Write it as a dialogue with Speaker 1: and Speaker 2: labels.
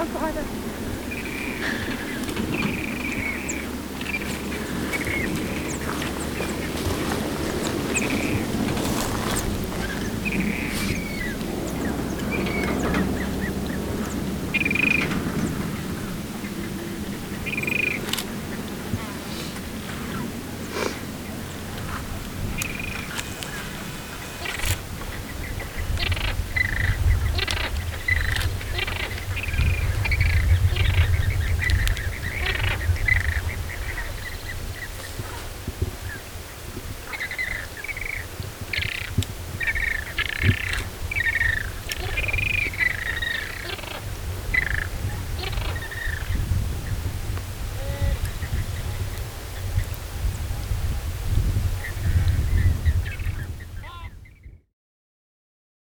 Speaker 1: 啊，好的。